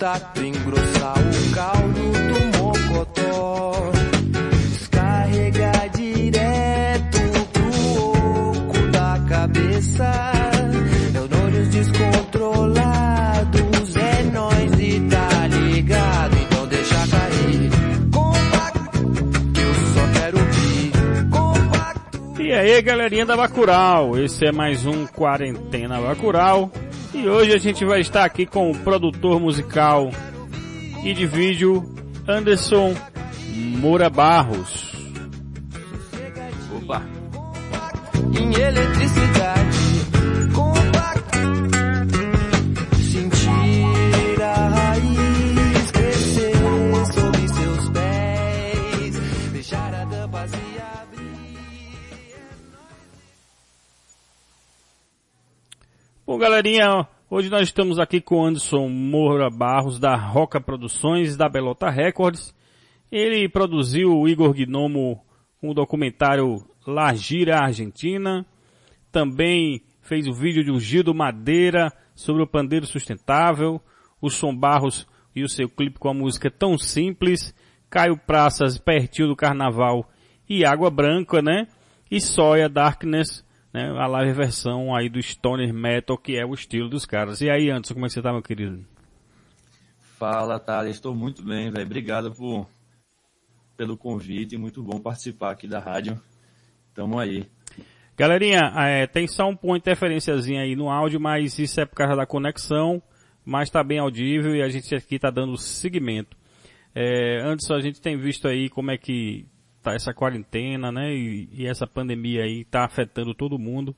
fazer contato, engrossar o caldo do mocotó. Descarregar direto pro oco da cabeça. Neurônios descontrolados, é nóis e tá ligado. Então deixa cair. Compacto, eu só quero ouvir. Compacto. E aí, galerinha da Bacural, esse é mais um Quarentena Bacural. E hoje a gente vai estar aqui com o produtor musical e de vídeo Anderson Moura Barros. Opa, em eletricidade. Galerinha, hoje nós estamos aqui com Anderson Moura Barros da Roca Produções da Belota Records. Ele produziu o Igor Gnomo com o documentário La Gira Argentina. Também fez o vídeo de um Madeira sobre o pandeiro sustentável. O Som Barros e o seu clipe com a música Tão Simples. Caio Praças, pertinho do Carnaval e Água Branca, né? E Soia Darkness, né? A live versão aí do Stoner Metal, que é o estilo dos caras. E aí, Anderson, como é que você tá, meu querido? fala Thales, estou muito bem, velho. Obrigado por, pelo convite, muito bom participar aqui da rádio. Tamo aí. Galerinha, é, tem só um ponto de interferenciazinha aí no áudio, mas isso é por causa da conexão, mas tá bem audível e a gente aqui tá dando seguimento. É, Anderson, a gente tem visto aí como é que tá essa quarentena, né, e, e essa pandemia aí tá afetando todo mundo.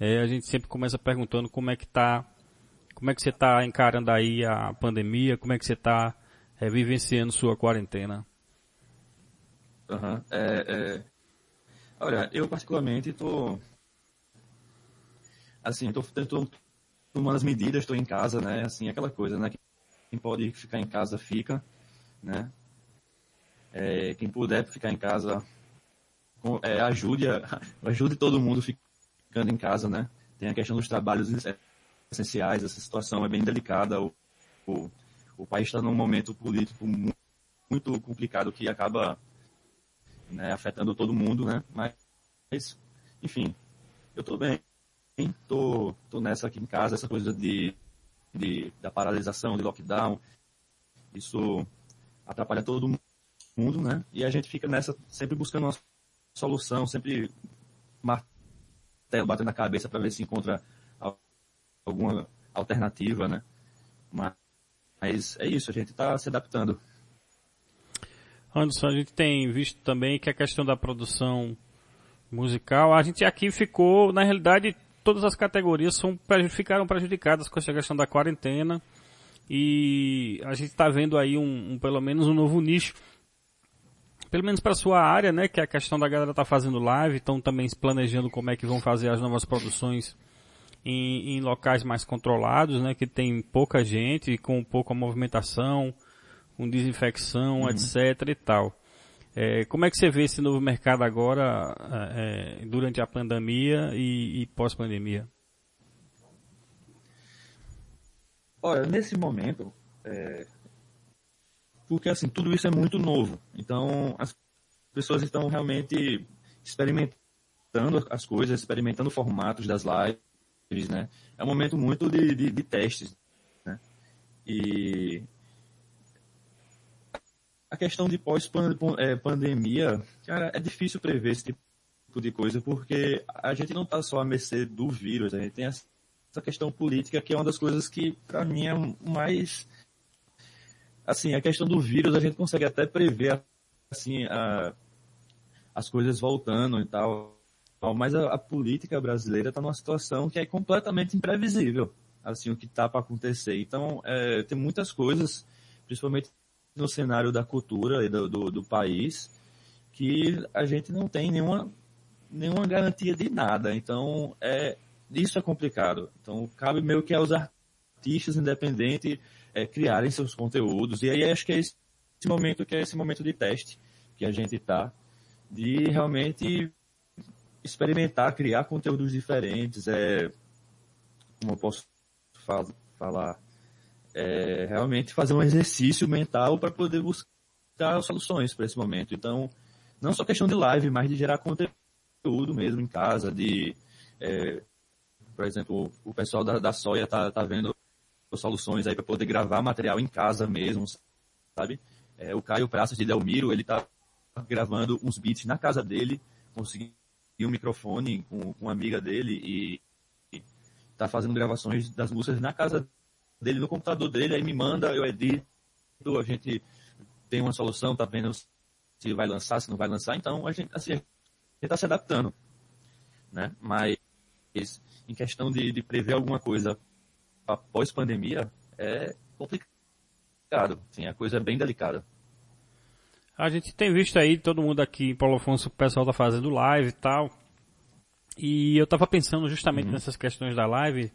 É, a gente sempre começa perguntando como é que tá, como é que você tá encarando aí a pandemia, como é que você tá é, vivenciando sua quarentena. Aham, é. Olha, eu particularmente estou, assim, tô, tomando as medidas, estou em casa, né, assim, aquela coisa, né, quem pode ficar em casa fica, né, é, quem puder ficar em casa, é, ajude, ajude todo mundo ficando em casa, né, tem a questão dos trabalhos essenciais, essa situação é bem delicada, o, o, o país está num momento político mu- muito complicado que acaba né, afetando todo mundo, né? Mas, enfim, eu tô bem, tô, tô nessa aqui em casa, essa coisa de, de da paralisação, de lockdown, isso atrapalha todo mundo, né? E a gente fica nessa sempre buscando uma solução, sempre batendo na cabeça para ver se encontra al- alguma alternativa, né? Mas, mas é isso, a gente está se adaptando. Anderson, a gente tem visto também que a questão da produção musical, a gente aqui ficou, na realidade, todas as categorias são, ficaram prejudicadas com essa questão da quarentena e a gente está vendo aí um, um, pelo menos um novo nicho, pelo menos para sua área, né, que é a questão da galera tá fazendo live, estão também planejando como é que vão fazer as novas produções em, em locais mais controlados, né, que tem pouca gente, com pouca movimentação, com desinfecção, etc e tal. É, como é que você vê esse novo mercado agora, é, é, durante a pandemia e, e pós-pandemia? Olha, nesse momento, é, porque assim, tudo isso é muito novo. Então, as pessoas estão realmente experimentando as coisas, experimentando formatos das lives, né? É um momento muito de, de, de testes, né? E a questão de pós-pandemia, cara, é difícil prever esse tipo de coisa, porque a gente não está só à mercê do vírus, a gente tem essa questão política que é uma das coisas que, para mim, é mais assim, a questão do vírus a gente consegue até prever assim a, as coisas voltando e tal, mas a, a política brasileira está numa situação que é completamente imprevisível, assim o que está para acontecer. Então é, tem muitas coisas, principalmente no cenário da cultura e do, do, do, país, que a gente não tem nenhuma nenhuma garantia de nada. Então é isso é complicado. Então cabe meio que aos artistas independentes é, criarem seus conteúdos. E aí acho que é esse momento que é esse momento de teste que a gente está, de realmente experimentar, criar conteúdos diferentes, é, como eu posso fa falar, é, realmente fazer um exercício mental para poder buscar soluções para esse momento. Então, não só questão de live, mas de gerar conteúdo mesmo em casa, de, é, por exemplo, o pessoal da, da Soia tá, tá vendo soluções aí para poder gravar material em casa mesmo, sabe? É, o Caio Praças de Delmiro, ele tá gravando uns beats na casa dele, conseguiu um microfone com, com uma amiga dele e, e tá fazendo gravações das músicas na casa dele, no computador dele, aí me manda, eu edito, a gente tem uma solução, tá vendo se vai lançar, se não vai lançar, então a gente, assim, a gente tá se adaptando, né? Mas em questão de, de prever alguma coisa após pandemia, é complicado, sim, a coisa é bem delicada. A gente tem visto aí, todo mundo aqui em Paulo Afonso, o pessoal tá fazendo live e tal. E eu tava pensando justamente uhum. nessas questões da live,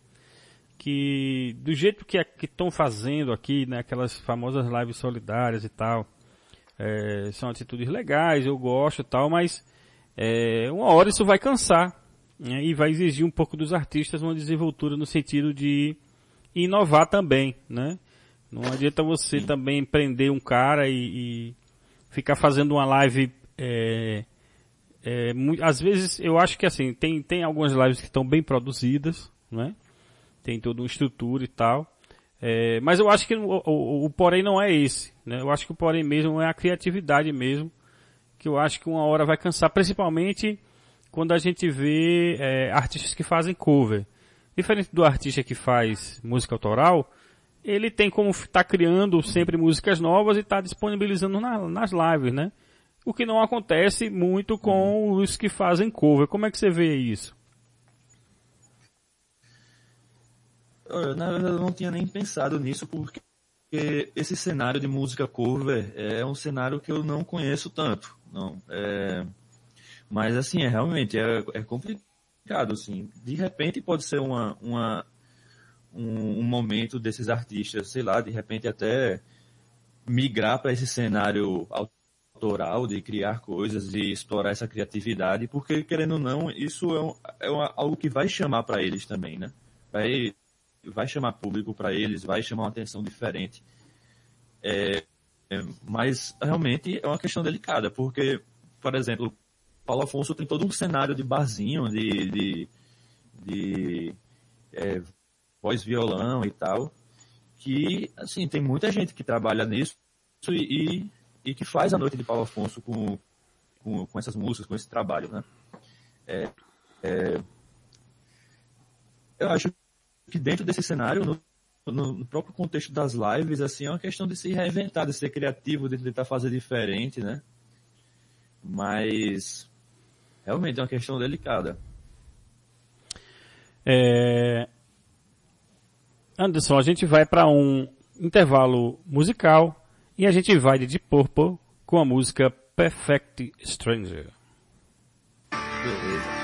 que do jeito que estão fazendo aqui, né, aquelas famosas lives solidárias e tal, é, são atitudes legais, eu gosto e tal, mas é, uma hora isso vai cansar né, e vai exigir um pouco dos artistas uma desenvoltura no sentido de inovar também, né? Não adianta você também prender um cara e, e ficar fazendo uma live. É, é, muito, às vezes eu acho que assim, tem, tem algumas lives que estão bem produzidas, né? Tem toda uma estrutura e tal. É, mas eu acho que o, o, o, porém não é esse, né? Eu acho que o porém mesmo é a criatividade mesmo, que eu acho que uma hora vai cansar, principalmente quando a gente vê é, artistas que fazem cover. Diferente do artista que faz música autoral, ele tem como estar tá criando sempre músicas novas e está disponibilizando na, nas lives, né? O que não acontece muito com os que fazem cover. Como é que você vê isso? Na verdade, eu não tinha nem pensado nisso, porque esse cenário de música cover é um cenário que eu não conheço tanto. Não, é... Mas, assim, é realmente é, é complicado, assim. De repente pode ser uma, uma um, um momento desses artistas, sei lá, de repente até migrar para esse cenário autoral, de criar coisas, de explorar essa criatividade, porque querendo ou não, isso é, um, é uma, algo que vai chamar para eles também, né? Vai, vai chamar público para eles, vai chamar uma atenção diferente. É, é, mas realmente é uma questão delicada, porque, por exemplo, Paulo Afonso tem todo um cenário de barzinho, de, de, de é, voz violão e tal, que, assim, tem muita gente que trabalha nisso e, e, e que faz a noite de Paulo Afonso com, com, com, essas músicas, com esse trabalho, né? É, é, eu acho que dentro desse cenário, no, no, próprio contexto das lives, assim, é uma questão de se reinventar, de ser criativo, de tentar fazer diferente, né? Mas realmente é uma questão delicada. É, Anderson, a gente vai para um intervalo musical e a gente vai de Deep Purple com a música Perfect Stranger. Beleza.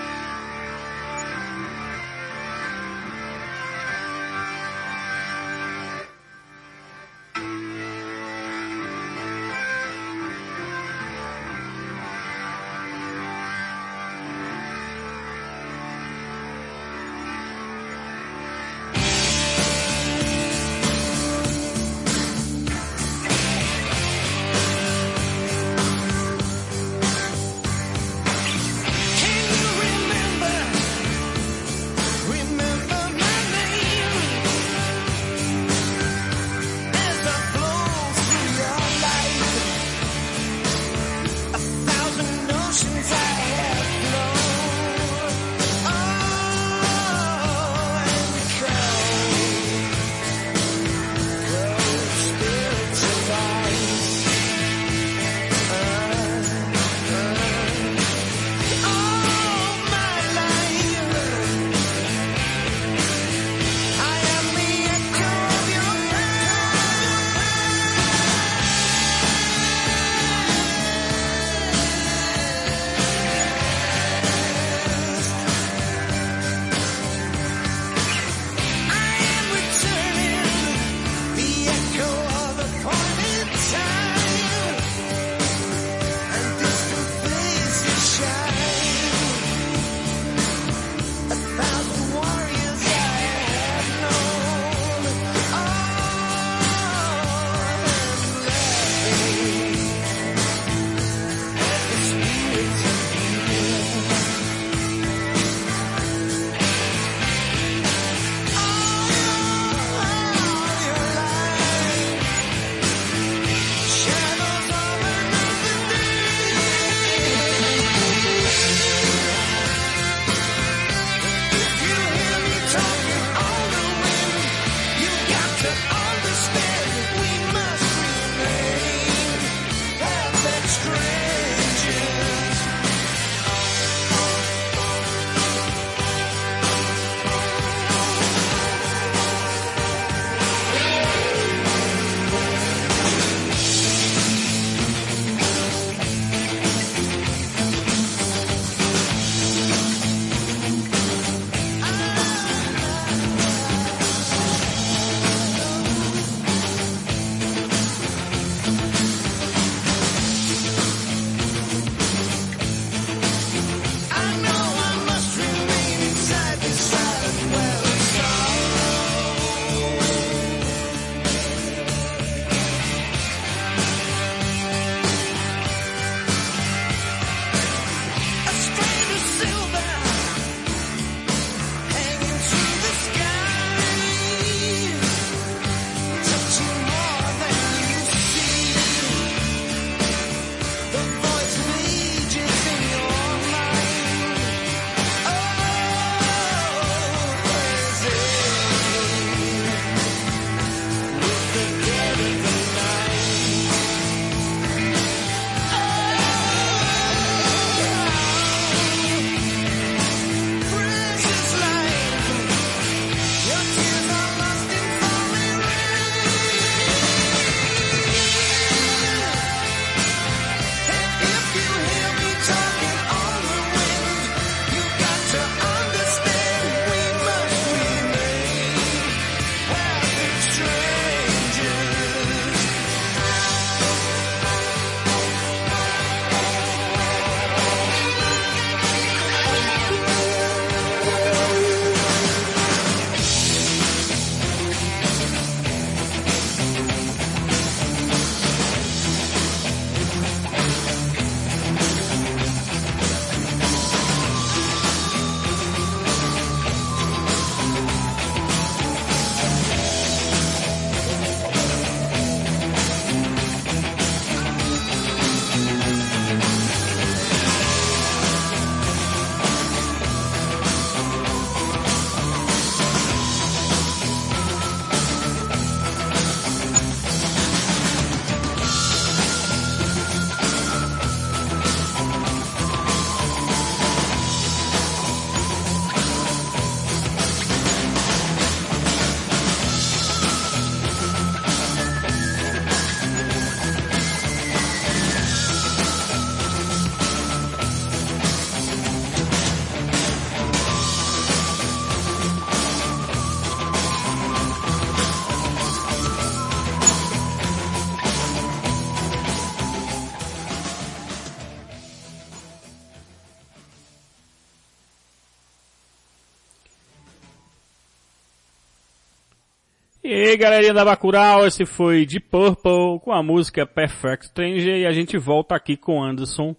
Aí, galerinha da Bacurau, esse foi de Purple com a música Perfect Stranger e a gente volta aqui com Anderson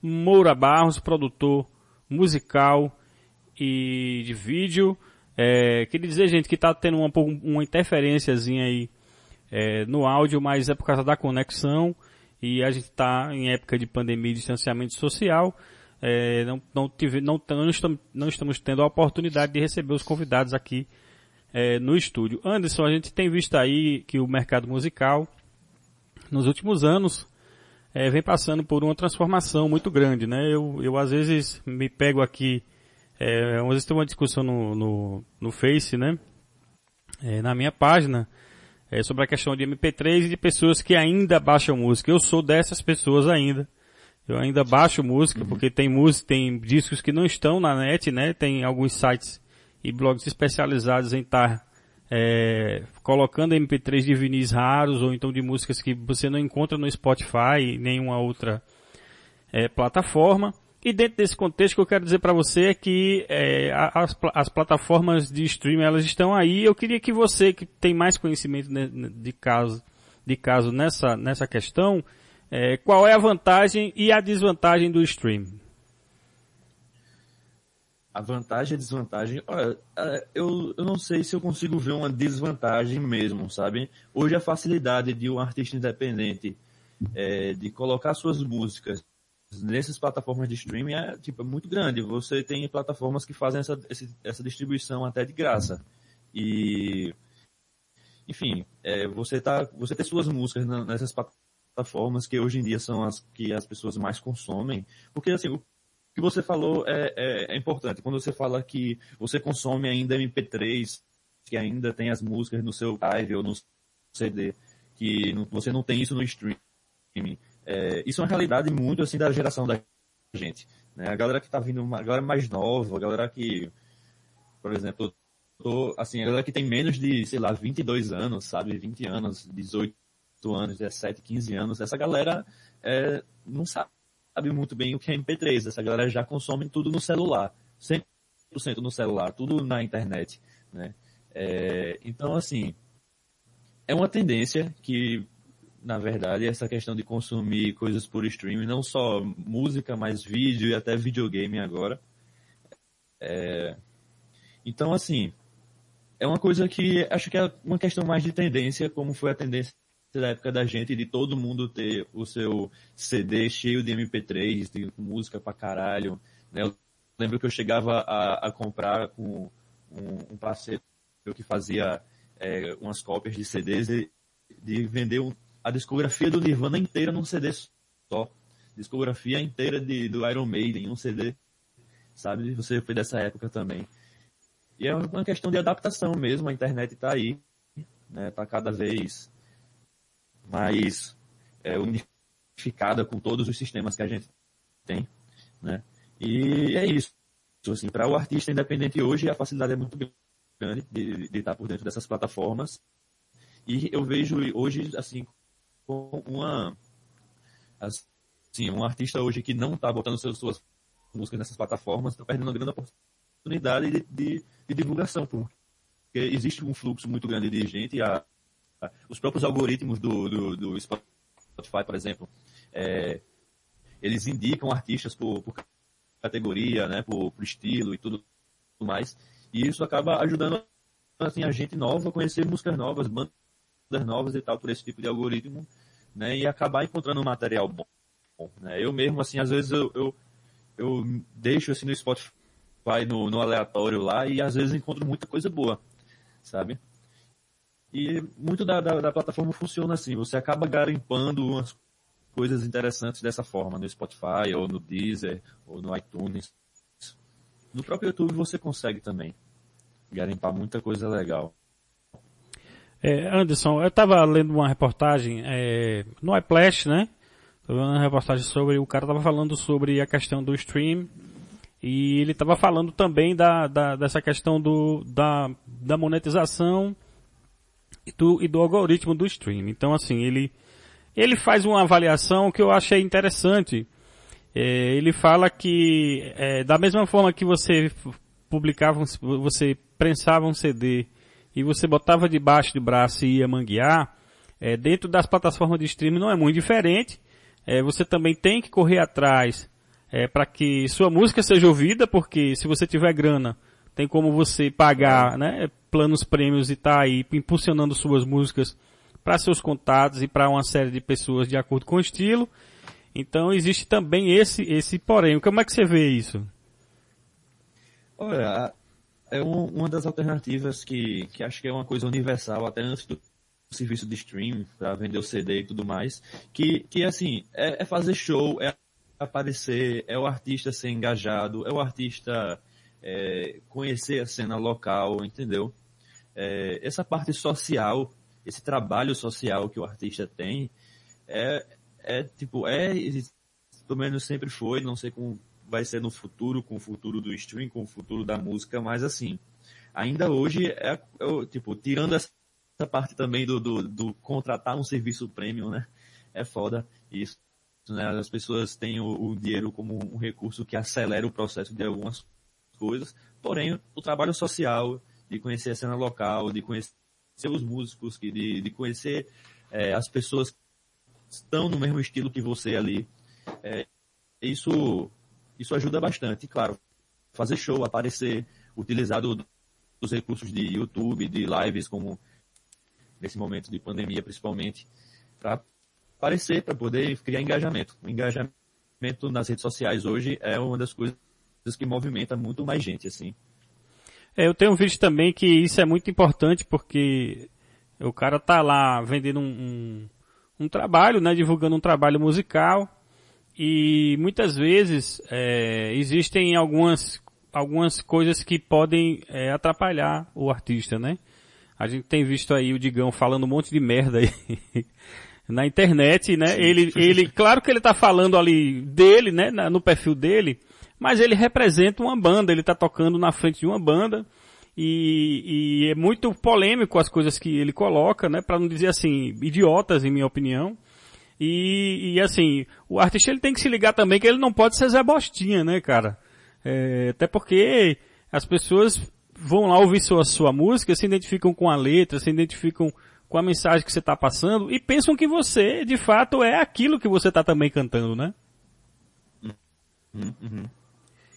Moura Barros, produtor musical e de vídeo. É, queria dizer, gente, que tá tendo uma, uma interferênciazinha aí é, no áudio, mas é por causa da conexão e a gente tá em época de pandemia e distanciamento social. É, não, não, tive, não, não, estamos, não estamos tendo a oportunidade de receber os convidados aqui é, no estúdio. Anderson, a gente tem visto aí que o mercado musical, nos últimos anos, é, vem passando por uma transformação muito grande, né? Eu, eu às vezes me pego aqui, é, às vezes tem uma discussão no, no, no Face, né? É, na minha página, é, sobre a questão de MP3 e de pessoas que ainda baixam música. Eu sou dessas pessoas ainda. Eu ainda baixo música, uhum. porque tem música, tem discos que não estão na net, né? Tem alguns sites e blogs especializados em estar é, colocando MP3 de vinis raros ou então de músicas que você não encontra no Spotify e nenhuma outra é, plataforma. E dentro desse contexto que eu quero dizer para você é que é, as, as, plataformas de streaming elas estão aí. Eu queria que você que tem mais conhecimento de, de caso, de caso nessa, nessa questão, é, qual é a vantagem e a desvantagem do streaming? A vantagem e a desvantagem, olha, é, eu, eu não sei se eu consigo ver uma desvantagem mesmo, sabe? Hoje a facilidade de um artista independente é, de colocar suas músicas nessas plataformas de streaming é tipo é muito grande. Você tem plataformas que fazem essa, essa distribuição até de graça. E enfim, é, você tá, você tem suas músicas nessas plataformas que hoje em dia são as que as pessoas mais consomem, porque assim, o que você falou é, é, é, importante. Quando você fala que você consome ainda MP3, que ainda tem as músicas no seu live ou no CD, que você não tem isso no streaming. É, isso é uma realidade muito assim da geração da gente. Né? A galera que está vindo, a galera mais nova, a galera que, por exemplo, tô, assim, a galera que tem menos de, sei lá, 22 anos, sabe, 20 anos, 18 anos, 17, 15 anos, essa galera é, não sabe sabe muito bem o que é MP3. Essa galera já consome tudo no celular. 100% no celular, tudo na internet, né? É, então, assim, é uma tendência que, na verdade, essa questão de consumir coisas por streaming, não só música, mas vídeo e até videogame agora. É, então, assim, é uma coisa que acho que é uma questão mais de tendência, como foi a tendência da época da gente, de todo mundo ter o seu CD cheio de MP3, de música pra caralho. Né? Eu lembro que eu chegava a, a comprar com um, um, parceiro que fazia é, umas cópias de CDs de, de vender um, a discografia do Nirvana inteira num CD só. Discografia inteira de, do Iron Maiden, um CD. Sabe? Você foi dessa época também. E é uma questão de adaptação mesmo, a internet está aí, né, tá cada vez mais é, unificada com todos os sistemas que a gente tem, né? E é isso. Assim, para o artista independente hoje, a facilidade é muito grande de, de estar por dentro dessas plataformas. E eu vejo hoje, assim, com uma, assim, um artista hoje que não está botando suas, músicas nessas plataformas, está perdendo uma grande oportunidade de, de, de divulgação, porque existe um fluxo muito grande de gente, a, os próprios algoritmos do, do, do Spotify, por exemplo, é, eles indicam artistas por, por categoria, né, por, por, estilo e tudo mais. E isso acaba ajudando assim, a gente nova a conhecer músicas novas, bandas novas e tal, por esse tipo de algoritmo, né, e acabar encontrando um material bom. Né. Eu mesmo, assim, às vezes eu, eu, eu deixo assim no Spotify, no, no aleatório lá, e às vezes encontro muita coisa boa, sabe? E muito da, da, da, plataforma funciona assim, você acaba garimpando umas coisas interessantes dessa forma, no Spotify, ou no Deezer, ou no iTunes. No próprio YouTube você consegue também garimpar muita coisa legal. É, Anderson, eu estava lendo uma reportagem é, no iPlash, né? Estava vendo uma reportagem sobre, o cara estava falando sobre a questão do stream e ele estava falando também da, da, dessa questão do, da, da monetização do, e do algoritmo do stream. Então, assim, ele, ele faz uma avaliação que eu achei interessante. É, ele fala que, é, da mesma forma que você publicava, você prensava um CD e você botava debaixo do braço e ia manguear, é, dentro das plataformas de streaming não é muito diferente. É, você também tem que correr atrás é, para que sua música seja ouvida, porque se você tiver grana, tem como você pagar né, planos prêmios e estar tá aí impulsionando suas músicas para seus contatos e para uma série de pessoas de acordo com o estilo. Então existe também esse, esse porém. Como é que você vê isso? Olha, é um, uma das alternativas que, que acho que é uma coisa universal, até antes do serviço de streaming, para vender o CD e tudo mais, que, que assim, é, é fazer show, é aparecer, é o artista ser engajado, é o artista é, conhecer a cena local, entendeu? É, essa parte social, esse trabalho social que o artista tem, é, é tipo, é, pelo menos sempre foi, não sei como vai ser no futuro, com o futuro do stream, com o futuro da música, mas assim, ainda hoje é, é tipo, tirando essa parte também do, do, do, contratar um serviço premium, né? É foda isso. Né? As pessoas têm o, o dinheiro como um recurso que acelera o processo de algumas coisas, porém o trabalho social, de conhecer a cena local, de conhecer os músicos, de, de conhecer é, as pessoas que estão no mesmo estilo que você ali, é, isso isso ajuda bastante, claro. Fazer show, aparecer, utilizar do, recursos de YouTube, de lives, como nesse momento de pandemia principalmente, para aparecer, para poder criar engajamento. O engajamento nas redes sociais hoje é uma das coisas que movimenta muito mais gente, assim. É, eu tenho visto também que isso é muito importante porque o cara tá lá vendendo um, um, um trabalho, né, divulgando um trabalho musical, e muitas vezes é, existem algumas, algumas coisas que podem é, atrapalhar o artista, né? A gente tem visto aí o Digão falando um monte de merda aí na internet, né? Ele, ele, claro que ele tá falando ali dele, né? No perfil dele, mas ele representa uma banda, ele tá tocando na frente de uma banda e, e é muito polêmico as coisas que ele coloca, né? Para não dizer assim, idiotas, em minha opinião. E, e assim, o artista ele tem que se ligar também que ele não pode ser Zé Bostinha, né, cara? É, até porque as pessoas vão lá ouvir sua, sua música, se identificam com a letra, se identificam com a mensagem que você está passando e pensam que você, de fato, é aquilo que você está também cantando, né? Uhum, uhum.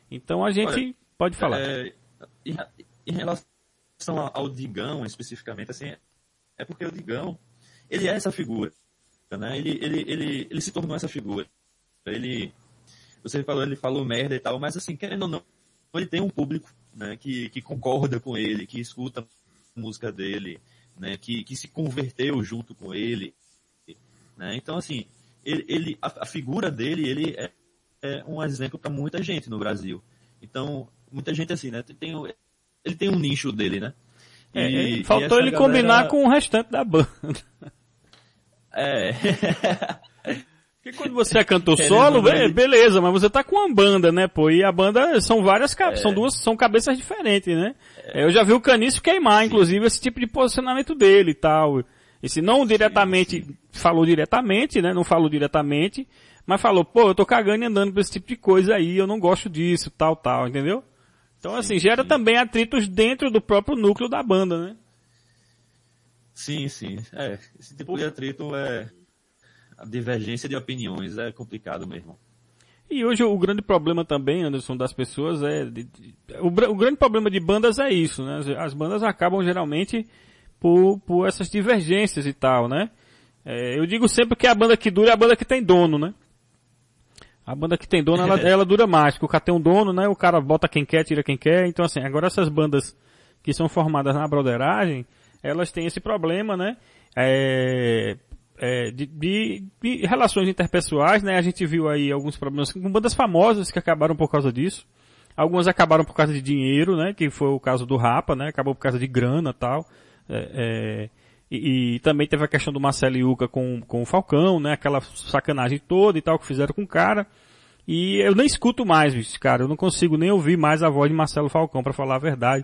Então a gente Olha, pode falar. É, em, em, relação ao Digão especificamente, assim, é porque o Digão, ele é essa figura né? Ele, ele, ele, ele se tornou essa figura. Ele, você falou, ele falou merda e tal, mas assim, querendo ou não, ele tem um público, né, que, que concorda com ele, que escuta a música dele, né, que, que se converteu junto com ele, né? Então, assim, ele, ele a, a, figura dele, ele é, é um exemplo para muita gente no Brasil. Então, muita gente assim, né, tem, ele tem um nicho dele, né? É, e, faltou ele galera... combinar com o restante da banda. É. Porque quando você é cantor solo, beleza, mas você tá com uma banda, né, pô? E a banda são várias cabeças, é. são duas, são cabeças diferentes, né? É. Eu já vi o Caniço queimar, Sim. inclusive, esse tipo de posicionamento dele e tal. Esse não diretamente, sim, sim. falou diretamente, né? Não falou diretamente, mas falou, pô, eu tô cagando e andando por esse tipo de coisa aí, eu não gosto disso, tal, tal, entendeu? Então, sim, assim, gera também atritos dentro do próprio núcleo da banda, né? Sim, sim. É, esse tipo de atrito é a divergência de opiniões, é complicado mesmo. E hoje o grande problema também, Anderson, das pessoas é. De, de, o, o, grande problema de bandas é isso, né? As bandas acabam geralmente por, por essas divergências e tal, né? É, eu digo sempre que a banda que dura é a banda que tem dono, né? A banda que tem dono, ela, ela dura mais, porque o cara tem um dono, né? O cara bota quem quer, tira quem quer. Então assim, agora essas bandas que são formadas na broderagem, elas têm esse problema, né? É, é, de, de, de, relações interpessoais, né? A gente viu aí alguns problemas com bandas famosas que acabaram por causa disso. Algumas acabaram por causa de dinheiro, né? Que foi o caso do Rapa, né? Acabou por causa de grana tal. É, é e, e, também teve a questão do Marcelo Iuca com, com o Falcão, né? Aquela sacanagem toda e tal que fizeram com o cara. E eu nem escuto mais, cara. Eu não consigo nem ouvir mais a voz de Marcelo Falcão, para falar a verdade.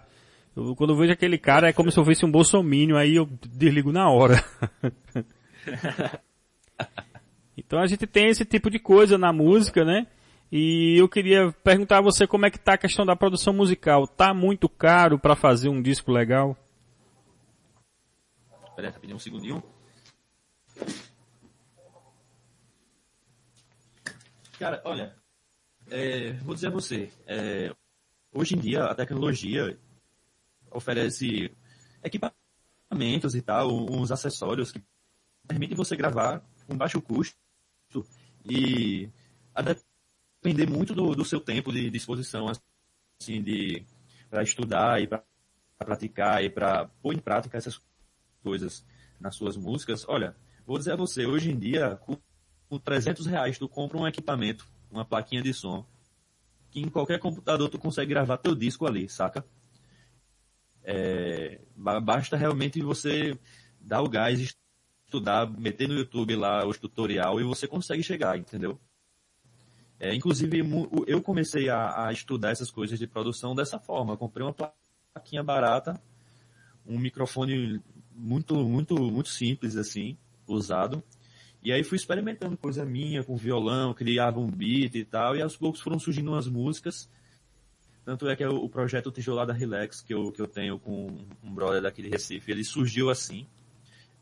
Eu, quando eu vejo aquele cara, é como se eu visse um bolsomínio, aí eu desligo na hora. então a gente tem esse tipo de coisa na música, né? E eu queria perguntar a você como é que tá a questão da produção musical. Tá muito caro para fazer um disco legal? Peraí, rapidinho, um segundinho. Cara, olha, é, vou dizer a você, é, hoje em dia a tecnologia oferece equipamentos e tal, uns acessórios que permitem você gravar com baixo custo e a depender muito do, do seu tempo de disposição, assim, de para estudar e para praticar e para pôr em prática essas coisas nas suas músicas. Olha, vou dizer a você, hoje em dia, com, com 300 reais tu compra um equipamento, uma plaquinha de som, que em qualquer computador tu consegue gravar teu disco ali, saca? É, basta realmente você dar o gás, estudar, meter no YouTube lá os tutorial e você consegue chegar, entendeu? É, inclusive, eu comecei a, a, estudar essas coisas de produção dessa forma. Eu comprei uma plaquinha barata, um microfone muito, muito, muito simples assim, usado. E aí fui experimentando coisa minha com violão, criava um beat e tal, e aos poucos foram surgindo umas músicas. Tanto é que é o, projeto Tijolada Relax que eu, que eu tenho com um brother daquele Recife, ele surgiu assim.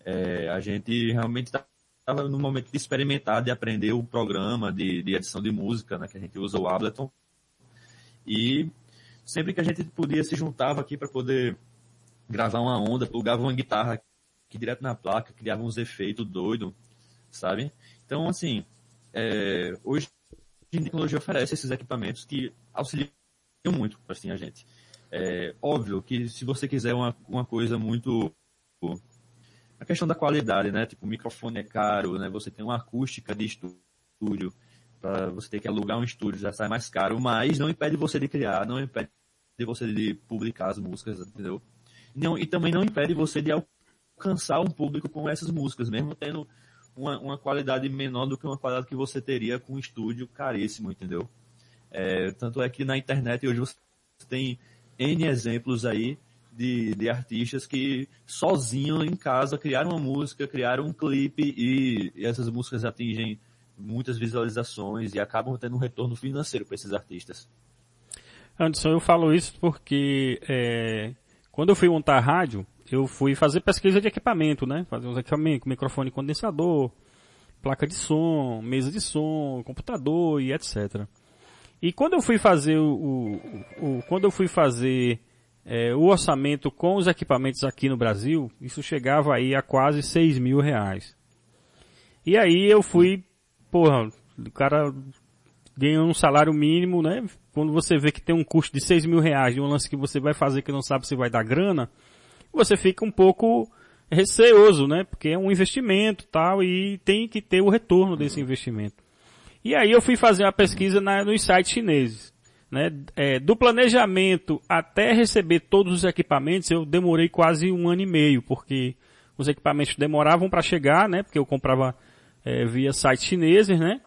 É, a gente realmente estava no momento de experimentar, de aprender o programa de, de edição de música, né, que a gente usa o Ableton. E sempre que a gente podia se juntava aqui para poder gravar uma onda, plugava uma guitarra aqui direto na placa, criava uns efeitos doidos, sabe? Então, assim, é, hoje a tecnologia oferece esses equipamentos que auxiliam muito, assim, a gente. É, óbvio que se você quiser uma, uma coisa muito a questão da qualidade, né? Tipo, o microfone é caro, né? Você tem uma acústica de estúdio, para você ter que alugar um estúdio já sai mais caro, mas não impede você de criar, não impede você de publicar as músicas, entendeu? Não, e também não impede você de alcançar um público com essas músicas, mesmo tendo uma, uma qualidade menor do que uma qualidade que você teria com um estúdio caríssimo, entendeu? É, tanto é que na internet hoje você tem N exemplos aí de, de artistas que sozinho em casa criaram uma música, criaram um clipe e, e essas músicas atingem muitas visualizações e acabam tendo um retorno financeiro para esses artistas. Anderson, eu falo isso porque é, quando eu fui montar a rádio, eu fui fazer pesquisa de equipamento, né? Fazer uns equipamentos, microfone condensador, placa de som, mesa de som, computador e etc. E quando eu fui fazer o, o, o quando eu fui fazer é, o orçamento com os equipamentos aqui no Brasil, isso chegava aí a quase 6 mil reais. E aí eu fui, porra, o cara ganhando um salário mínimo, né? Quando você vê que tem um custo de 6 mil reais de um lance que você vai fazer que não sabe se vai dar grana, você fica um pouco receoso, né? Porque é um investimento tal e tem que ter o retorno desse investimento. E aí eu fui fazer uma pesquisa na, nos sites chineses né, é, do planejamento até receber todos os equipamentos, eu demorei quase um ano e meio, porque os equipamentos demoravam para chegar, né, porque eu comprava é, via sites chineses, né,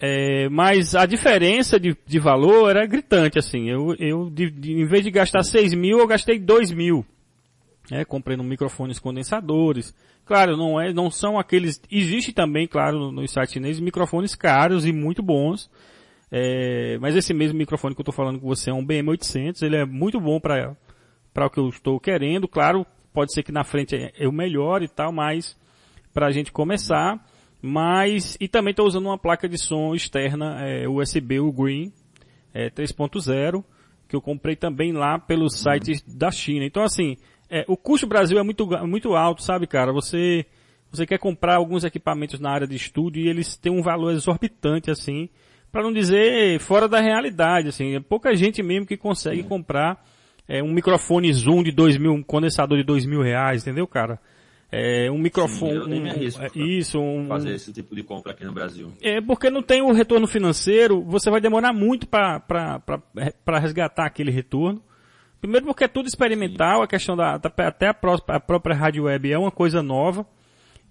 é, mas a diferença de, de valor era gritante, assim, eu, eu de, de, em vez de gastar 6 mil, eu gastei 2 mil, né, comprando microfones condensadores, claro, não é, não são aqueles, existe também, claro, nos sites chineses, microfones caros e muito bons, é, mas esse mesmo microfone que eu estou falando com você é um BM800, ele é muito bom para para o que eu estou querendo. Claro, pode ser que na frente é o melhor e tal, mas para a gente começar. Mas e também estou usando uma placa de som externa é, USB, o Green é, 3.0, que eu comprei também lá pelos sites da China. Então assim, é, o custo Brasil é muito muito alto, sabe, cara? Você você quer comprar alguns equipamentos na área de estúdio e eles têm um valor exorbitante assim para não dizer fora da realidade, assim, é pouca gente mesmo que consegue comprar é, um microfone Zoom de dois mil, um condensador de dois mil reais, entendeu, cara? É, um microfone, Sim, eu nem me arrisco um, isso, um, fazer esse tipo de compra aqui no Brasil. É porque não tem o retorno financeiro, você vai demorar muito para resgatar aquele retorno. Primeiro porque é tudo experimental, Sim. a questão da, até a, própria, a própria rádio web é uma coisa nova.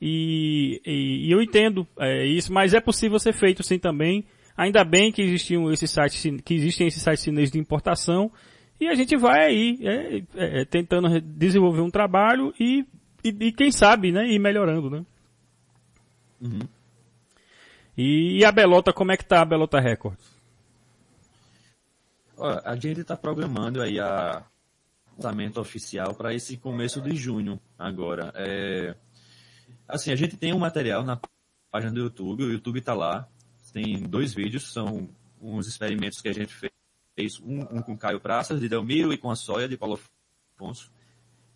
E, e, e eu entendo é, isso, mas é possível ser feito sim também Ainda bem que existiam esses sites, que existem esses sites chineses de importação e a gente vai aí é, é, é tentando desenvolver um trabalho e, e, e, quem sabe, né, ir melhorando, né? Uhum. E, e, a Belota, como é que tá a Belota Records? a gente está programando aí a, lançamento oficial para esse começo de junho agora. É, assim, a gente tem um material na página do YouTube, o YouTube está lá, tem dois vídeos, são uns experimentos que a gente fez, um, um com Caio Praças, de Delmiro, e com a Soia, de Paulo Afonso.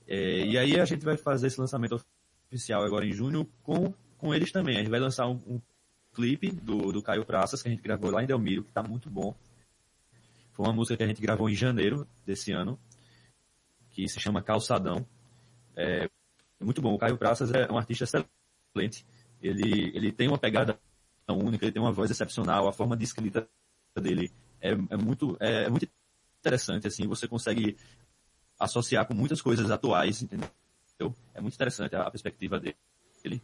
É, e aí a gente vai fazer esse lançamento oficial agora em junho com, com eles também. A gente vai lançar um, um clipe do, do Caio Praças, que a gente gravou lá em Delmiro, que está muito bom. Foi uma música que a gente gravou em janeiro desse ano, que se chama Calçadão. É muito bom. O Caio Praças é um artista excelente. Ele, ele tem uma pegada única, ele tem uma voz excepcional, a forma de escrita dele é, é muito, é, é, muito interessante, assim, você consegue associar com muitas coisas atuais, entendeu? É muito interessante a, perspectiva dele.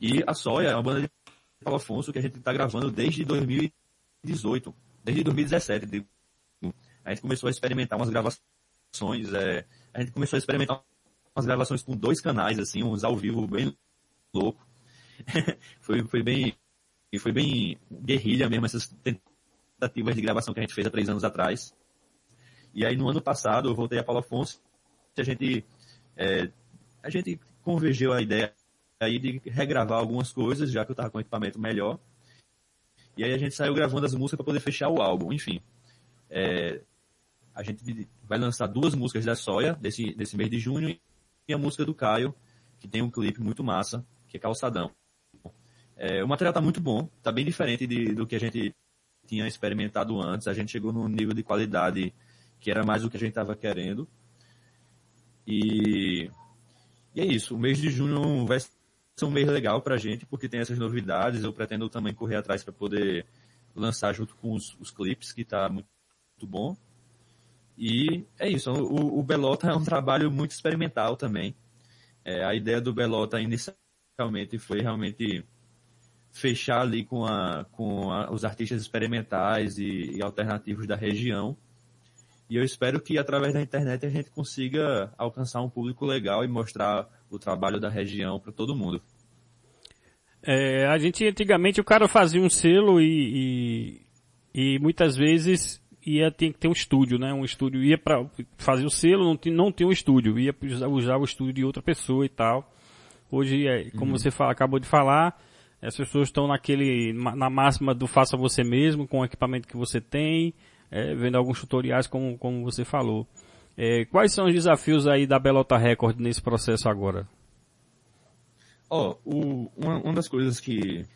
E a Soia é uma banda de Paulo Afonso que a gente está gravando desde 2018, desde 2017, a gente começou a experimentar umas gravações, é, a gente começou a experimentar umas gravações com dois canais, assim, uns ao vivo bem louco. foi, foi bem, foi bem guerrilha mesmo essas tentativas de gravação que a gente fez há três anos atrás. E aí no ano passado eu voltei a Paulo Afonso, a gente, é, a gente convergeu a ideia aí de regravar algumas coisas, já que eu estava com equipamento melhor. E aí a gente saiu gravando as músicas para poder fechar o álbum. Enfim, é, a gente vai lançar duas músicas da Soia desse, desse mês de junho e a música do Caio, que tem um clipe muito massa, que é Calçadão. É, o material tá muito bom, tá bem diferente de, do que a gente tinha experimentado antes. A gente chegou num nível de qualidade que era mais do que a gente estava querendo. E, e é isso. O mês de junho vai ser um mês legal pra gente, porque tem essas novidades. Eu pretendo também correr atrás para poder lançar junto com os, os clipes, que tá muito muito bom. E é isso, o, o Belota é um trabalho muito experimental também. É, a ideia do Belota inicialmente foi realmente fechar ali com, a, com a, os artistas experimentais e, e, alternativos da região. E eu espero que através da internet a gente consiga alcançar um público legal e mostrar o trabalho da região para todo mundo. É, a gente antigamente o cara fazia um selo e, e, e muitas vezes ia ter que ter um estúdio, né? Um estúdio ia para fazer o selo, não tinha, não tinha um estúdio, ia usar o estúdio de outra pessoa e tal. Hoje, é, como uhum. você fala, acabou de falar, as pessoas estão naquele, na máxima do faça você mesmo, com o equipamento que você tem, é, vendo alguns tutoriais como, como você falou. É, quais são os desafios aí da Belota Record nesse processo agora? Ó, oh, uma, uma das coisas que,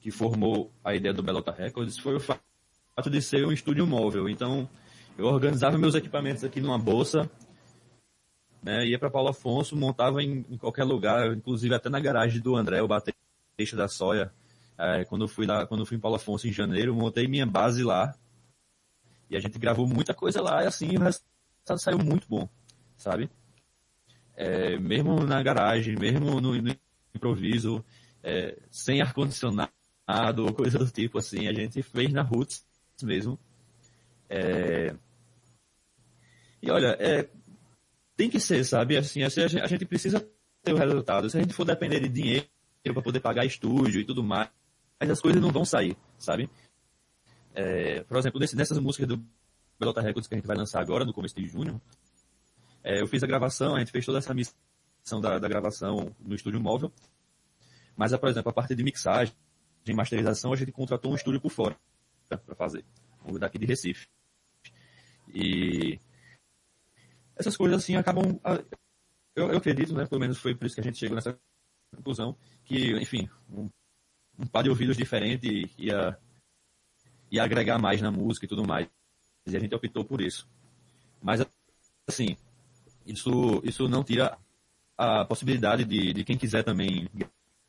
que formou a ideia do Belota Records foi o fato de ser um estúdio móvel. Então, eu organizava meus equipamentos aqui numa bolsa, né, ia para Paulo Afonso, montava em, em, qualquer lugar, inclusive até na garagem do André, o Batista da Soia. É, quando fui lá, quando fui em Paulo Afonso em janeiro, montei minha base lá. E a gente gravou muita coisa lá e assim o resultado saiu muito bom, sabe? É, mesmo na garagem, mesmo no, no improviso, é, sem ar-condicionado, coisa do tipo assim, a gente fez na Roots mesmo. É... E olha, é... tem que ser, sabe? Assim, assim, a gente precisa ter o resultado. Se a gente for depender de dinheiro para poder pagar estúdio e tudo mais, as coisas não vão sair, sabe? É... Por exemplo, nessas músicas do Belota Records que a gente vai lançar agora, no começo de junho, é, eu fiz a gravação, a gente fez toda essa missão da, da gravação no estúdio móvel. Mas, por exemplo, a parte de mixagem, de masterização, a gente contratou um estúdio por fora para fazer. O daqui de Recife. E essas coisas assim acabam. Eu, eu, acredito, né? Pelo menos foi por isso que a gente chegou nessa conclusão, que, enfim, um, um par de ouvidos diferente ia, ia agregar mais na música e tudo mais. E a gente optou por isso. Mas, assim, isso, isso não tira a possibilidade de, de quem quiser também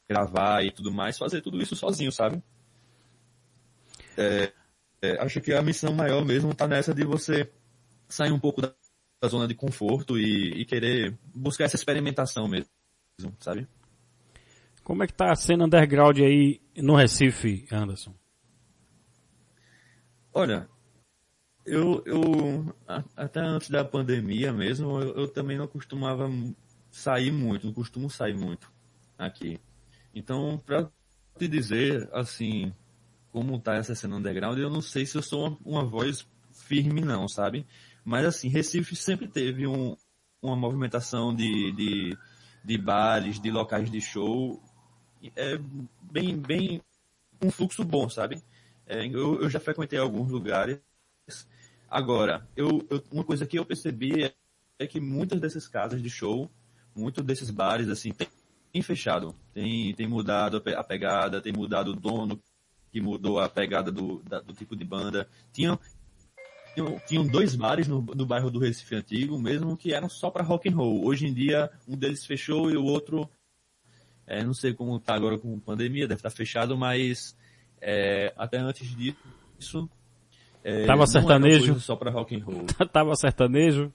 gravar e tudo mais, fazer tudo isso sozinho, sabe? É, é, acho que a missão maior mesmo está nessa de você sair um pouco da, da zona de conforto e, e, querer buscar essa experimentação mesmo, sabe? Como é que tá a cena underground aí no Recife, Anderson? Olha, eu, eu até antes da pandemia mesmo, eu, eu também não costumava sair muito, não costumo sair muito aqui. Então, para te dizer, assim, como tá essa cena underground, eu não sei se eu sou uma, uma voz firme não, sabe? Mas assim, Recife sempre teve um, uma movimentação de, de, de bares, de locais de show, é bem, bem, um fluxo bom, sabe? É, eu, eu já frequentei alguns lugares. Agora, eu, eu, uma coisa que eu percebi é, é que muitas dessas casas de show, muitos desses bares, assim, tem, tem fechado. Tem, tem mudado a pegada, tem mudado o dono, que mudou a pegada do, da, do tipo de banda. Tinham, tinham, tinham dois bares no, no bairro do Recife Antigo, mesmo que eram só para rock and roll. Hoje em dia, um deles fechou e o outro, é, não sei como tá agora com pandemia, deve estar tá fechado, mas é, até antes disso, é, Tava sertanejo. Só para rock and roll. Tava sertanejo.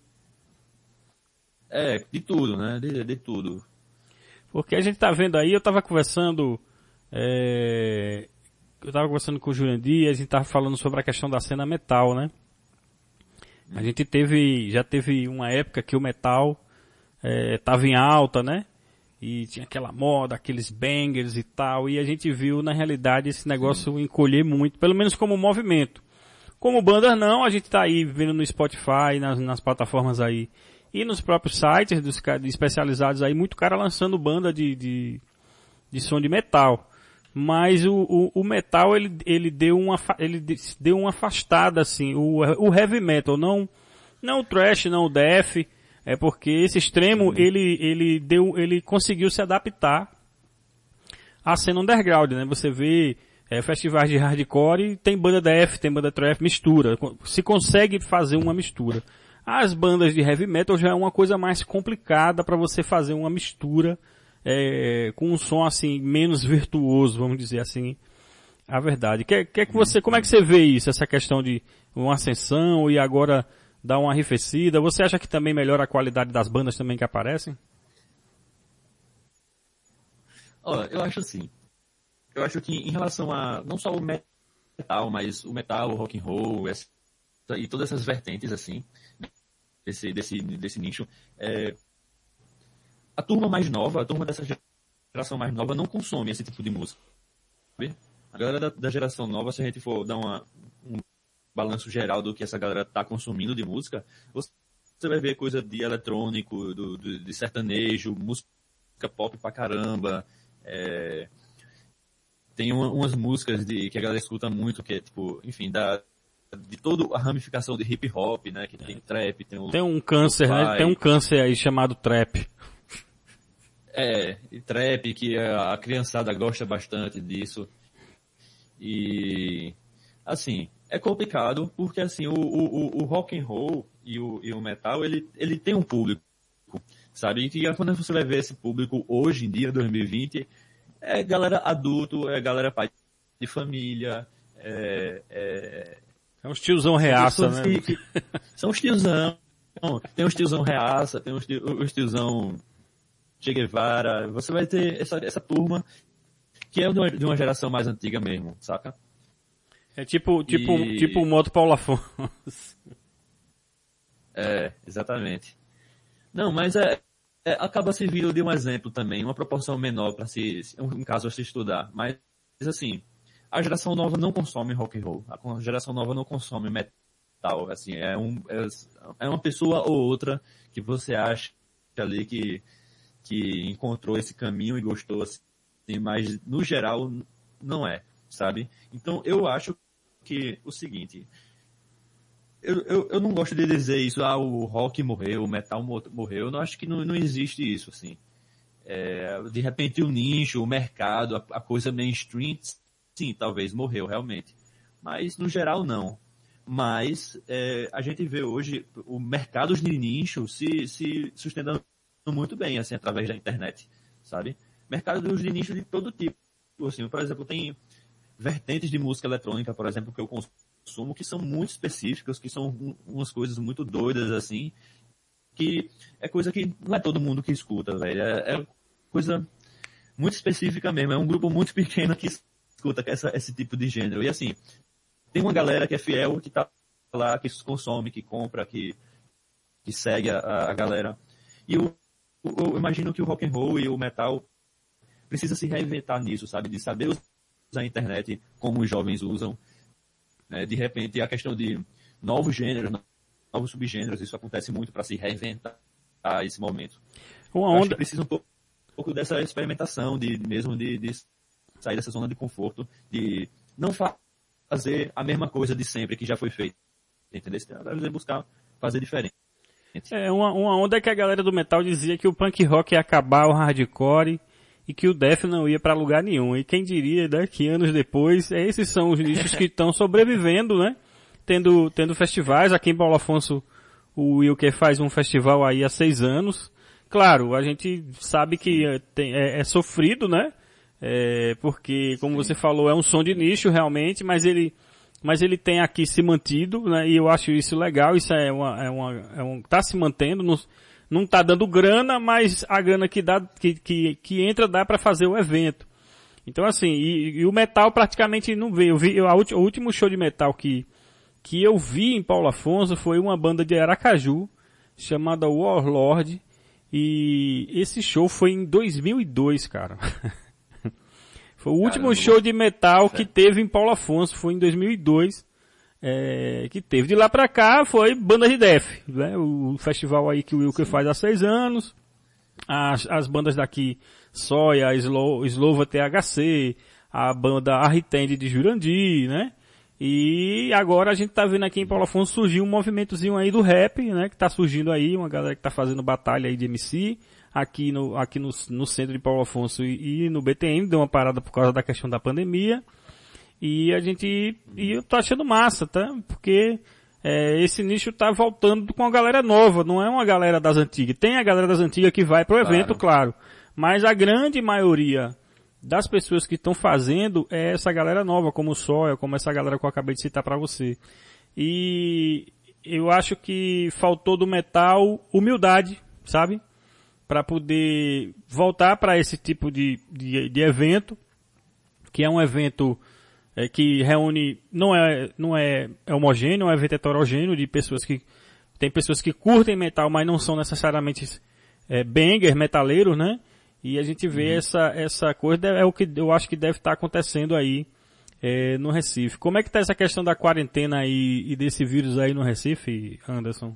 É, de tudo, né? De, de tudo. Porque a gente tá vendo aí, eu tava conversando, é, eu tava conversando com o Jurandir, a gente tava falando sobre a questão da cena metal, né? A gente teve, já teve uma época que o metal é, tava em alta, né? E tinha aquela moda, aqueles bangers e tal, e a gente viu na realidade esse negócio encolher muito, pelo menos como movimento. Como banda não, a gente tá aí vendo no Spotify, nas, nas plataformas aí, e nos próprios sites dos especializados aí, muito cara lançando banda de, de, de som de metal. Mas o, o, o, metal ele, ele deu uma ele deu uma afastada assim. O, o heavy metal não não o thrash não o death é porque esse extremo ele ele deu ele conseguiu se adaptar à cena underground né? Você vê é, festivais de hardcore tem banda death tem banda thrash mistura. Se consegue fazer uma mistura. As bandas de heavy metal já é uma coisa mais complicada para você fazer uma mistura é, com um som assim menos virtuoso, vamos dizer assim, a verdade. Que, que, que você, como é que você vê isso, essa questão de uma ascensão e agora dar uma arrefecida? Você acha que também melhora a qualidade das bandas também que aparecem? Olha, eu acho assim. Eu acho que em relação a não só o metal, mas o metal, o rock and roll, essa, e todas essas vertentes assim desse desse desse nicho, é, a turma mais nova, a turma dessa geração mais nova não consome esse tipo de música. Sabe? A galera da, da, geração nova, se a gente for dar uma, um balanço geral do que essa galera está consumindo de música, você vai ver coisa de eletrônico, do, do, de sertanejo, música pop pra caramba, é... tem uma, umas músicas de, que a galera escuta muito, que é tipo, enfim, da, de toda a ramificação de hip hop, né, que tem trap, tem o... Tem um câncer, né, tem um câncer aí chamado trap. É, e trap, que a criançada gosta bastante disso. E, assim, é complicado porque, assim, o, o, o rock and roll e o, e o metal, ele, ele tem um público, sabe? E quando você vai ver esse público hoje em dia, 2020, é galera adulto, é galera pai de família, é... É, é uns tiozão reaça, né? Que, que, são os tiozão. Tem uns tiozão reaça, tem uns, uns tiozão Che Guevara, você vai ter essa, essa turma que é de uma, de uma geração mais antiga mesmo, saca? É tipo, tipo, e... tipo o modo Paulo Afonso. É, exatamente. Não, mas é, é, acaba servindo de um exemplo também, uma proporção menor para se, um caso a se estudar. Mas, assim, a geração nova não consome rock and roll. A geração nova não consome metal. Assim, é, um, é, é uma pessoa ou outra que você acha ali que que encontrou esse caminho e gostou assim, mas no geral não é, sabe? Então eu acho que o seguinte, eu, eu, eu não gosto de dizer isso, ah, o rock morreu, o metal morreu, eu não acho que não, não existe isso, assim. É, de repente o nicho, o mercado, a, a coisa mainstream, sim, talvez morreu realmente. Mas no geral não. Mas é, a gente vê hoje o mercado de nicho se, se sustentando muito bem, assim, através da internet, sabe? Mercados de nicho de todo tipo. Assim, por exemplo, tem vertentes de música eletrônica, por exemplo, que eu consumo, que são muito específicas, que são umas coisas muito doidas, assim, que é coisa que não é todo mundo que escuta, velho. É, é coisa muito específica mesmo. É um grupo muito pequeno que escuta essa, esse tipo de gênero. E assim, tem uma galera que é fiel, que tá lá, que consome, que compra, que, que segue a, a galera. E o eu imagino que o rock and roll e o metal precisa se reinventar nisso, sabe? De saber a internet como os jovens usam. Né? De repente, a questão de novos gêneros, novos subgêneros, isso acontece muito para se reinventar esse momento. Uma onda, precisa um pouco, um pouco dessa experimentação, de mesmo de, de sair dessa zona de conforto, de não fa- fazer a mesma coisa de sempre que já foi feito. Entendeu? Às vezes é buscar fazer diferente. é, uma, uma onda que a galera do metal dizia que o punk rock ia acabar o hardcore e que o death não ia pra lugar nenhum. E quem diria, daqui anos depois, é, esses são os nichos que estão sobrevivendo, né? Tendo, tendo festivais. Aqui em Paulo Afonso, o Wilker faz um festival aí há seis anos. Claro, a gente sabe que é, tem- é- é sofrido, né? É, porque, como você falou, é um som de nicho realmente, mas ele, mas ele tem aqui se mantido, né? E eu acho isso legal, isso é uma, é uma, é um, tá se mantendo, não, não tá dando grana, mas a grana que dá, que, que, que entra dá para fazer o evento. Então assim, e, e o metal praticamente não veio. Eu vi, eu, a ulti- o último show de metal que, que eu vi em Paulo Afonso foi uma banda de Aracaju, chamada Warlord, e esse show foi em 2002, cara. foi o último Caramba. show de metal que teve em Paulo Afonso, foi em 2002, é, que teve. De lá pra cá foi banda de death, né? O festival aí que o Wilker faz há seis anos, as, as bandas daqui, Soia, Slow, Slova THC, a banda Arritende de Jurandir, né? E agora a gente tá vendo aqui em Paulo Afonso surgir um movimentozinho aí do rap, né? Que tá surgindo aí, uma galera que tá fazendo batalha aí de MC, aqui no, aqui no, no centro de Paulo Afonso e, e no BTM, deu uma parada por causa da questão da pandemia. E a gente, e eu tô achando massa, tá? Porque é, esse nicho tá voltando com a galera nova, não é uma galera das antigas. Tem a galera das antigas que vai pro evento, claro. Mas a grande maioria das pessoas que estão fazendo é essa galera nova, como o Soia, como essa galera que eu acabei de citar para você. E eu acho que faltou do metal humildade, sabe? Para poder voltar para esse tipo de, de, de evento, que é um evento é, que reúne, não é, não é, é homogêneo, é heterogêneo de pessoas que, tem pessoas que curtem metal, mas não são necessariamente é, banger, metaleiros, né? E a gente vê essa, essa coisa, é o que eu acho que deve estar acontecendo aí é, no Recife. Como é que tá essa questão da quarentena aí e desse vírus aí no Recife, Anderson?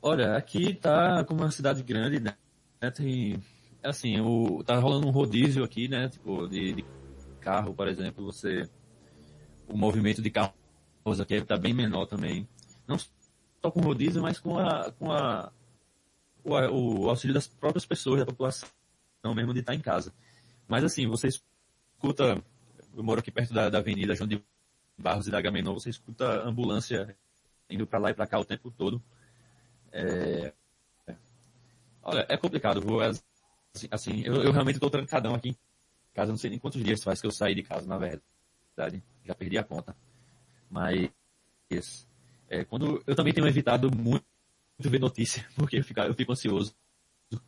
Olha, aqui tá como uma cidade grande, né? Tem, assim, o, tá rolando um rodízio aqui, né? Tipo, de, de carro, por exemplo, você, o movimento de carros aqui tá bem menor também. Não só com rodízio, mas com a, com a, o, o auxílio das próprias pessoas, da população, mesmo de estar em casa. Mas assim, você escuta, eu moro aqui perto da, da avenida João de Barros e da Gamenon, você escuta ambulância indo para lá e para cá o tempo todo. É... Olha, é complicado, vou, assim, assim, eu, eu realmente estou trancadão aqui casa, não sei nem quantos dias faz que eu saí de casa, na verdade, já perdi a conta. Mas, é, quando eu também tenho evitado muito, muito ver notícia, porque eu fico, eu fico ansioso,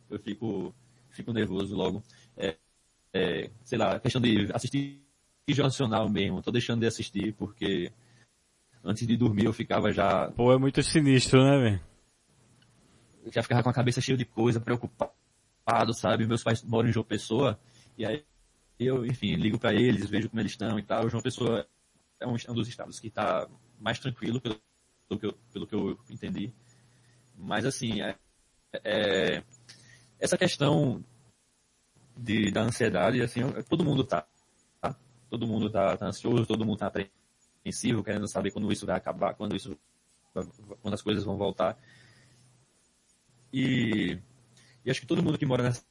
eu fico, fico nervoso logo. É, é, sei lá, questão de assistir Jornal mesmo, tô deixando de assistir porque antes de dormir eu ficava já Pô, é muito sinistro, né, velho? já ficava com a cabeça cheia de coisa, preocupado, sabe? Meus pais moram em João Pessoa, e aí eu, enfim, ligo para eles, vejo como eles estão e tal. João Pessoa é um, é um dos estados que está mais tranquilo, pelo, pelo, que eu, pelo que eu entendi. Mas, assim, é, é, essa questão de, da ansiedade, assim, todo mundo tá, tá? Todo mundo tá, tá ansioso, todo mundo tá apreensivo, querendo saber quando isso vai acabar, quando isso, quando as coisas vão voltar. E, e acho que todo mundo que mora nessas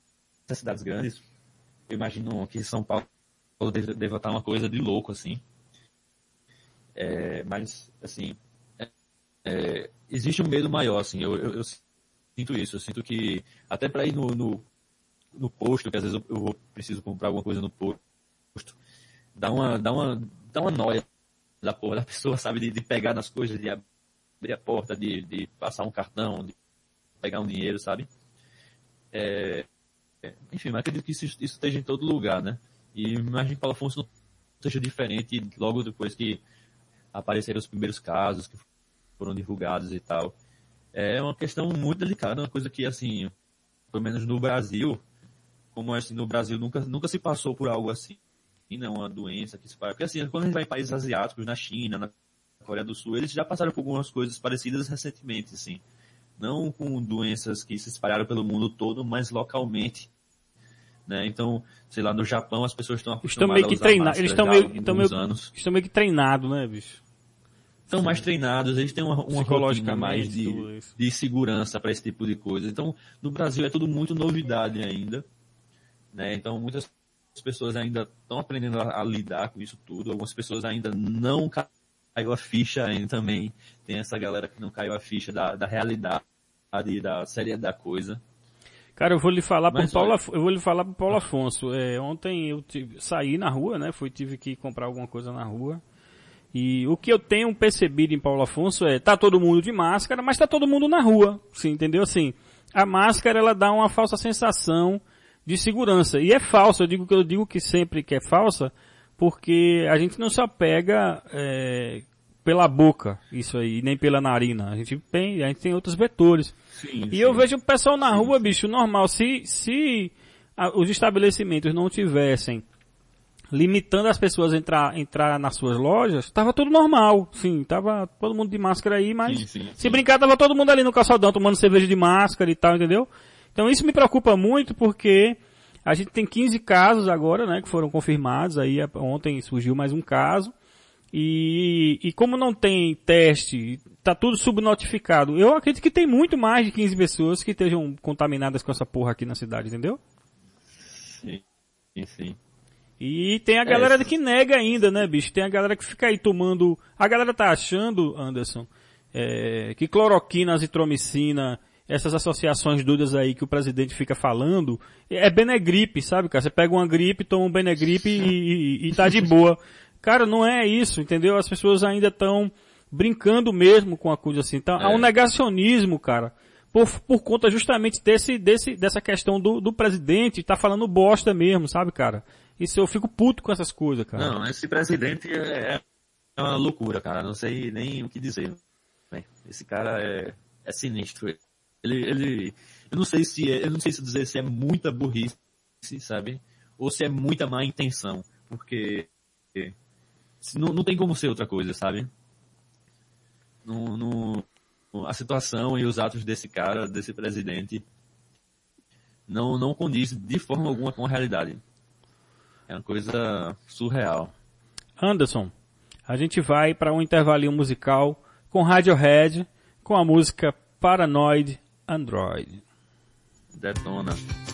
cidades grandes, eu imagino que São Paulo deve, deve estar uma coisa de louco, assim. É, mas, assim, é, é, existe um medo maior, assim, eu, eu, eu, sinto isso, eu sinto que até para ir no, no, no, posto, que às vezes eu, eu preciso comprar alguma coisa no posto, dá uma, dá uma, dá uma noia da porra da pessoa, sabe, de, de pegar nas coisas, de abrir a porta, de, de passar um cartão, de pegar um dinheiro, sabe? É, enfim, mas acredito que isso, isso, esteja em todo lugar, né? E imagino que Paulo Afonso não seja diferente logo depois que apareceram os primeiros casos que foram divulgados e tal. É uma questão muito delicada, uma coisa que, assim, pelo menos no Brasil, como assim, no Brasil nunca, nunca se passou por algo assim, não, uma doença que se faz. Porque assim, quando a gente vai em países asiáticos, na China, na Coreia do Sul, eles já passaram por algumas coisas parecidas recentemente, assim. Não com doenças que se espalharam pelo mundo todo, mas localmente. Né? Então, sei lá, no Japão as pessoas estão Estão acostumadas meio que treinados, eles estão meio, estão meio, anos. estão meio que treinados, né, bicho? Estão mais treinados, eles têm uma, uma rotina mais de, de segurança para esse tipo de coisa. Então, no Brasil é tudo muito novidade ainda. Né? Então, muitas pessoas ainda estão aprendendo a, a lidar com isso tudo. Algumas pessoas ainda não caiu a ficha ainda também. Tem essa galera que não caiu a ficha da, da realidade, da seriedade da coisa. Cara, eu vou lhe falar Mas pro Paulo, eu vou lhe falar pro Paulo Afonso. É, ontem eu tive- saí na rua, né? Fui, tive que comprar alguma coisa na rua. E o que eu tenho percebido em Paulo Afonso é, tá todo mundo de máscara, mas tá todo mundo na rua, sim, entendeu? Assim, a máscara ela dá uma falsa sensação de segurança. E é falsa, eu digo que eu digo que sempre que é falsa, porque a gente não só pega é, pela boca isso aí, nem pela narina. A gente tem, a gente tem outros vetores. Sim, E eu vejo o pessoal na rua, bicho, normal. Se, se ah, os estabelecimentos não tivessem limitando as pessoas a entrar, entrar nas suas lojas, tava tudo normal. Sim, tava todo mundo de máscara aí, mas Sim, sim, se sim. brincar tava todo mundo ali no calçadão tomando cerveja de máscara e tal, entendeu? Então isso me preocupa muito porque a gente tem 15 casos agora, né, que foram confirmados aí, ontem surgiu mais um caso. E, e como não tem teste, tá tudo subnotificado. Eu acredito que tem muito mais de 15 pessoas que estejam contaminadas com essa porra aqui na cidade, entendeu? Sim, sim, sim. E tem a galera que nega ainda, né, bicho? Tem a galera que fica aí tomando. A galera tá achando, Anderson, é, que cloroquina, azitromicina, essas associações doidas aí que o presidente fica falando, é Benegripe, sabe, cara? Você pega uma gripe, toma um Benegripe e, e, e tá de boa. Cara, não é isso, entendeu? As pessoas ainda estão brincando mesmo com a coisa assim. Então, há um É. negacionismo, cara. Por, por conta justamente desse, desse, dessa questão do, do presidente tá falando bosta mesmo, sabe, cara? Isso eu fico puto com essas coisas, cara. Não, esse presidente é, é uma loucura, cara. Não sei nem o que dizer. Esse cara é, é sinistro. Ele, ele, eu não sei se é, eu não sei se dizer se é muita burrice, sabe? Ou se é muita má intenção, porque não, não tem como ser outra coisa, sabe? Não, não, a situação e os atos desse cara, desse presidente, não, não condiz de forma alguma com a realidade. É uma coisa surreal. Anderson, a gente vai para um intervalinho musical com Radiohead, com a música Paranoid Android. Detona.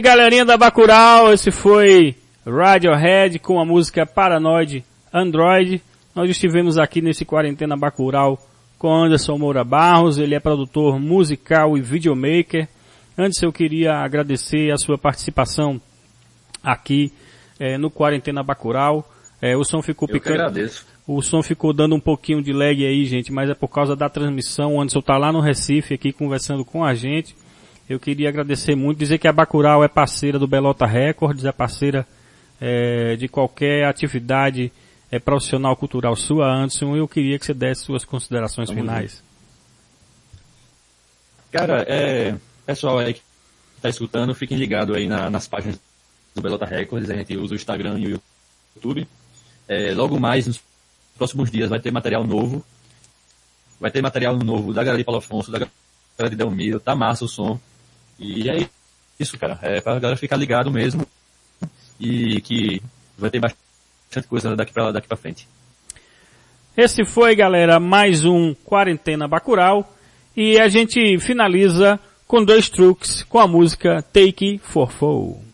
Aí, galerinha da Bacurau, esse foi Radiohead com a música Paranoid Android. Nós estivemos aqui nesse Quarentena Bacurau com Anderson Moura Barros, ele é produtor musical e videomaker. Antes eu queria agradecer a sua participação aqui é, no Quarentena Bacurau. É, o som ficou picando. O som ficou dando um pouquinho de lag aí, gente, mas é por causa da transmissão. O Anderson tá lá no Recife aqui conversando com a gente. Eu queria agradecer muito, dizer que a Bacurau é parceira do Belota Records, é parceira é, de qualquer atividade é, profissional cultural sua, Anderson. Eu queria que você desse suas considerações Vamos finais. Cara, é, pessoal aí que tá escutando, fiquem ligados aí na- nas páginas do Belota Records, a gente usa o Instagram e o YouTube. É, logo mais, nos próximos dias, vai ter material novo. Vai ter material novo da galera de Paulo Afonso, da galera de Delmiro, tá massa o som. E é isso, cara. É pra galera ficar ligado mesmo. E que vai ter bastante coisa daqui pra, daqui pra frente. Esse foi, galera, mais um Quarentena Bacurau. E a gente finaliza com dois truques com a música Take for Four.